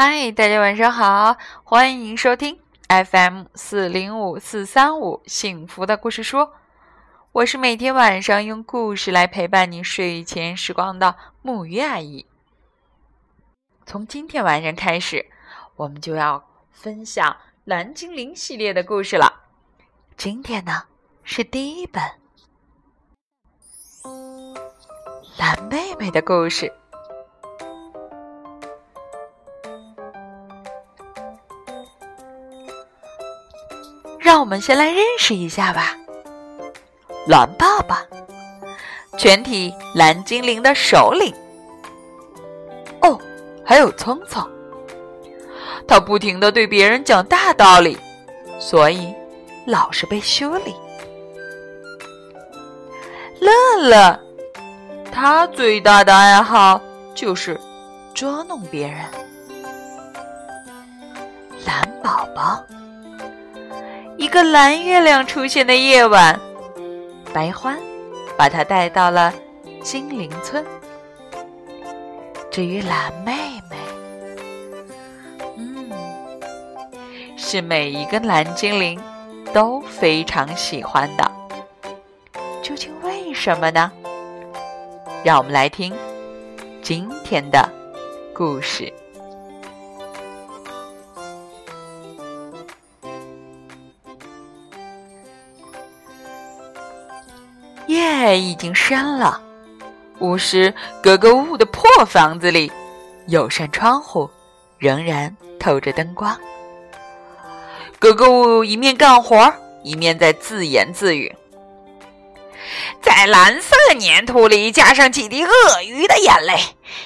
嗨，大家晚上好，欢迎收听 FM 四零五四三五幸福的故事书。我是每天晚上用故事来陪伴你睡前时光的木鱼阿姨。从今天晚上开始，我们就要分享蓝精灵系列的故事了。今天呢是第一本蓝妹妹的故事。让我们先来认识一下吧。蓝爸爸，全体蓝精灵的首领。哦，还有聪聪，他不停的对别人讲大道理，所以老是被修理。乐乐，他最大的爱好就是捉弄别人。蓝宝宝。一个蓝月亮出现的夜晚，白欢把他带到了精灵村。至于蓝妹妹，嗯，是每一个蓝精灵都非常喜欢的。究竟为什么呢？让我们来听今天的故事。夜已经深了，巫师格格巫的破房子里，有扇窗户，仍然透着灯光。格格巫一面干活，一面在自言自语：“在蓝色粘土里加上几滴鳄鱼的眼泪，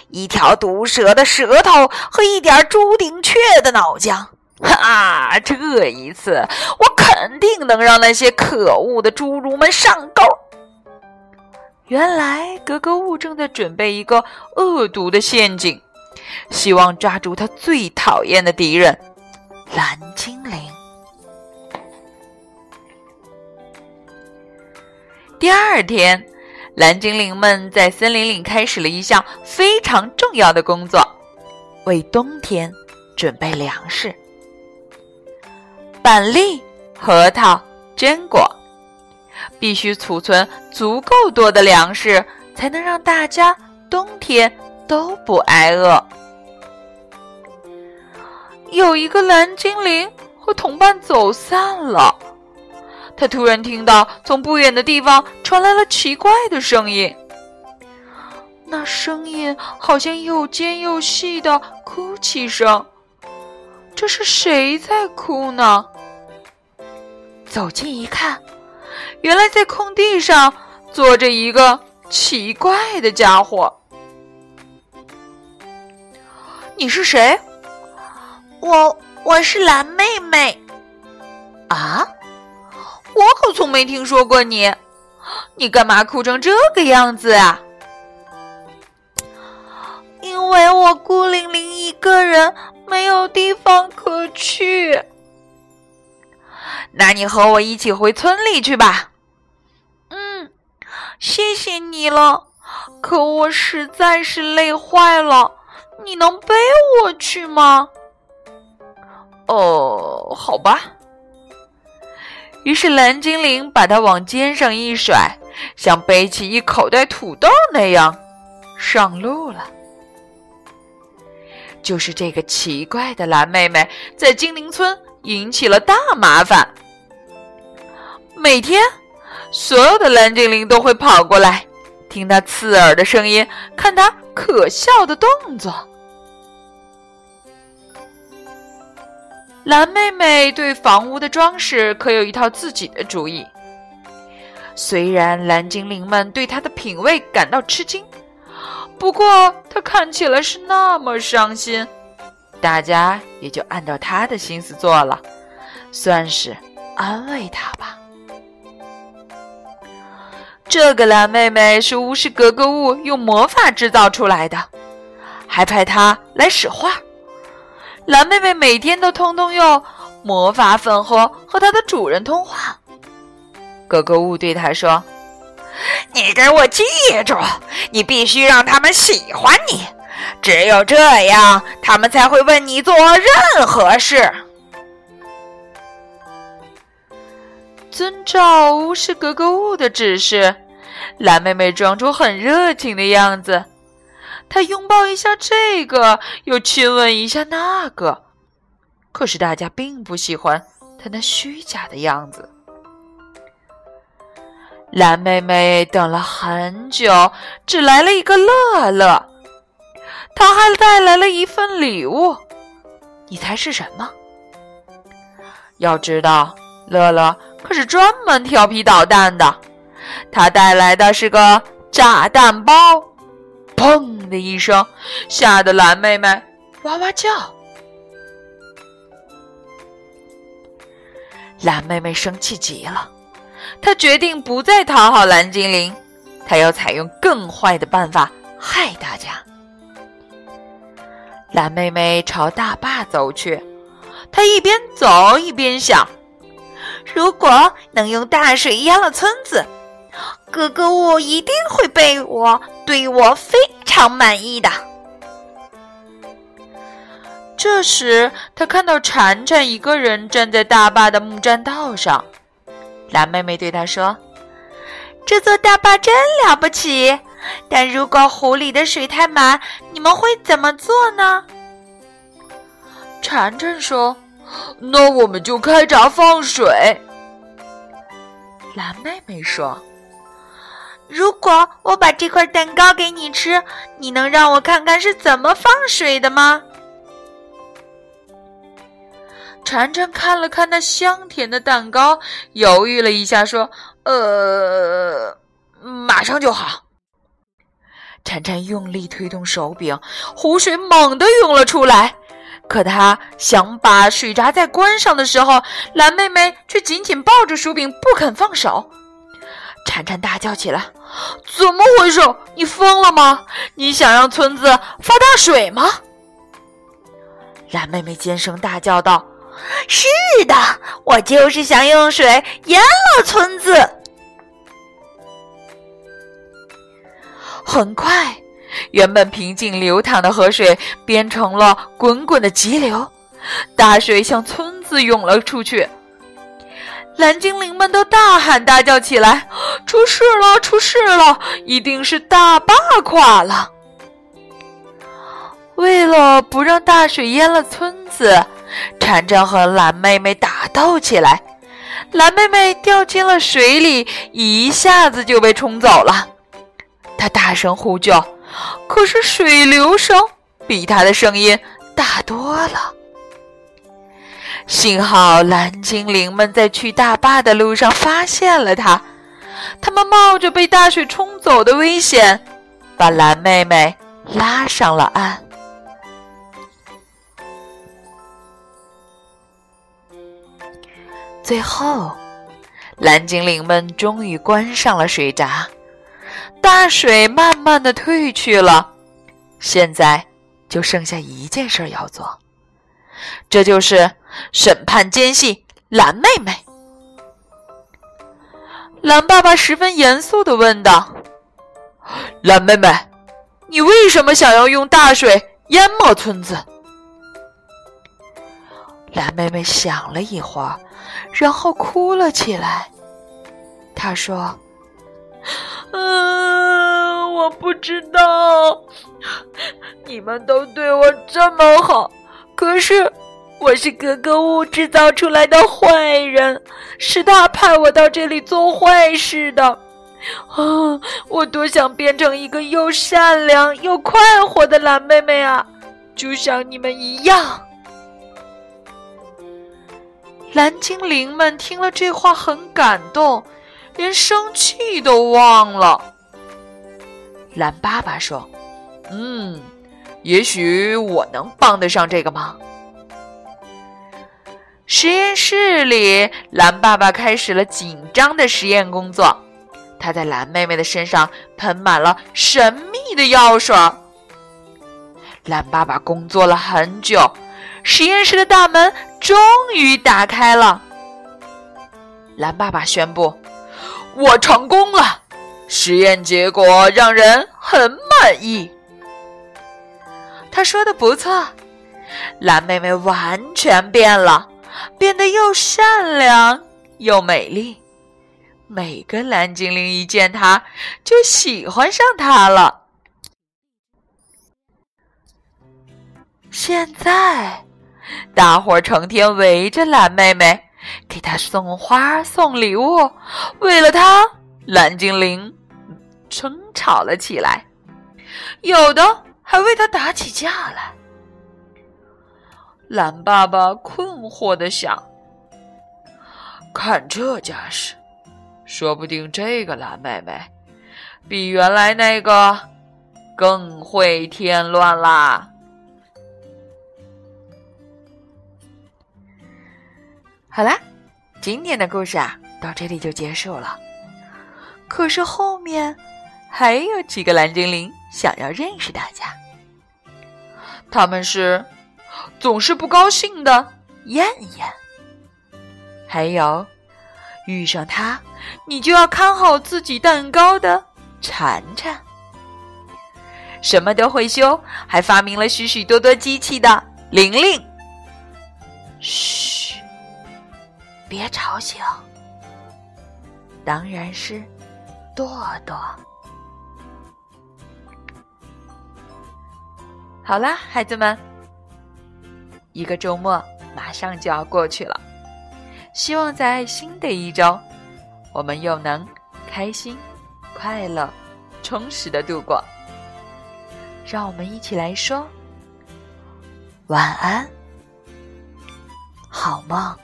一条毒蛇的舌头和一点朱顶雀的脑浆，哈！这一次，我肯定能让那些可恶的侏儒们上钩。”原来格格巫正在准备一个恶毒的陷阱，希望抓住他最讨厌的敌人——蓝精灵。第二天，蓝精灵们在森林里开始了一项非常重要的工作：为冬天准备粮食。板栗、核桃、榛果。必须储存足够多的粮食，才能让大家冬天都不挨饿。有一个蓝精灵和同伴走散了，他突然听到从不远的地方传来了奇怪的声音，那声音好像又尖又细的哭泣声。这是谁在哭呢？走近一看。原来在空地上坐着一个奇怪的家伙。你是谁？我我是蓝妹妹。啊，我可从没听说过你。你干嘛哭成这个样子啊？因为我孤零零一个人，没有地方可去。那你和我一起回村里去吧。谢谢你了，可我实在是累坏了。你能背我去吗？哦，好吧。于是蓝精灵把它往肩上一甩，像背起一口袋土豆那样上路了。就是这个奇怪的蓝妹妹，在精灵村引起了大麻烦。每天。所有的蓝精灵都会跑过来，听他刺耳的声音，看他可笑的动作。蓝妹妹对房屋的装饰可有一套自己的主意。虽然蓝精灵们对她的品味感到吃惊，不过她看起来是那么伤心，大家也就按照她的心思做了，算是安慰她吧。这个蓝妹妹是巫师格格巫用魔法制造出来的，还派她来使唤。蓝妹妹每天都通通用魔法粉盒和她的主人通话。格格巫对她说：“你给我记住，你必须让他们喜欢你，只有这样，他们才会为你做任何事。遵照巫师格格巫的指示，蓝妹妹装出很热情的样子。她拥抱一下这个，又亲吻一下那个。可是大家并不喜欢她那虚假的样子。蓝妹妹等了很久，只来了一个乐乐。她还带来了一份礼物，你猜是什么？要知道，乐乐。可是专门调皮捣蛋的，他带来的是个炸弹包，砰的一声，吓得蓝妹妹哇哇叫。蓝妹妹生气极了，她决定不再讨好蓝精灵，她要采用更坏的办法害大家。蓝妹妹朝大坝走去，她一边走一边想。如果能用大水淹了村子，格格巫一定会被我对我非常满意的。这时，他看到铲铲一个人站在大坝的木栈道上。蓝妹妹对他说：“这座大坝真了不起，但如果湖里的水太满，你们会怎么做呢？”铲铲说。那我们就开闸放水。蓝妹妹说：“如果我把这块蛋糕给你吃，你能让我看看是怎么放水的吗？”铲铲看了看那香甜的蛋糕，犹豫了一下，说：“呃，马上就好。”铲铲用力推动手柄，湖水猛地涌了出来。可他想把水闸再关上的时候，蓝妹妹却紧紧抱着薯饼不肯放手。铲铲大叫起来：“怎么回事？你疯了吗？你想让村子发大水吗？”蓝妹妹尖声大叫道：“是的，我就是想用水淹了村子。”很快。原本平静流淌的河水变成了滚滚的急流，大水向村子涌了出去。蓝精灵们都大喊大叫起来：“出事了！出事了！一定是大坝垮了！”为了不让大水淹了村子，婵婵和蓝妹妹打斗起来。蓝妹妹掉进了水里，一下子就被冲走了。她大声呼救。可是水流声比他的声音大多了。幸好蓝精灵们在去大坝的路上发现了他，他们冒着被大水冲走的危险，把蓝妹妹拉上了岸。最后，蓝精灵们终于关上了水闸。大水慢慢的退去了，现在就剩下一件事要做，这就是审判奸细蓝妹妹。蓝爸爸十分严肃的问道：“蓝妹妹，你为什么想要用大水淹没村子？”蓝妹妹想了一会儿，然后哭了起来。她说。嗯，我不知道，你们都对我这么好，可是我是格格巫制造出来的坏人，是他派我到这里做坏事的。啊，我多想变成一个又善良又快活的蓝妹妹啊，就像你们一样。蓝精灵们听了这话，很感动。连生气都忘了。蓝爸爸说：“嗯，也许我能帮得上这个忙。”实验室里，蓝爸爸开始了紧张的实验工作。他在蓝妹妹的身上喷满了神秘的药水。蓝爸爸工作了很久，实验室的大门终于打开了。蓝爸爸宣布。我成功了，实验结果让人很满意。他说的不错，蓝妹妹完全变了，变得又善良又美丽。每个蓝精灵一见她就喜欢上她了。现在，大伙儿成天围着蓝妹妹，给她送花送礼物，为了她，蓝精灵争吵了起来，有的。还为她打起架来。蓝爸爸困惑的想：“看这架势，说不定这个蓝妹妹比原来那个更会添乱啦。”好啦，今天的故事啊，到这里就结束了。可是后面还有几个蓝精灵想要认识大家。他们是总是不高兴的。燕燕，还有遇上他你就要看好自己蛋糕的。馋馋，什么都会修，还发明了许许多多机器的。玲玲。嘘，别吵醒，当然是朵朵。好啦，孩子们，一个周末马上就要过去了，希望在新的一周，我们又能开心、快乐、充实的度过。让我们一起来说晚安，好梦。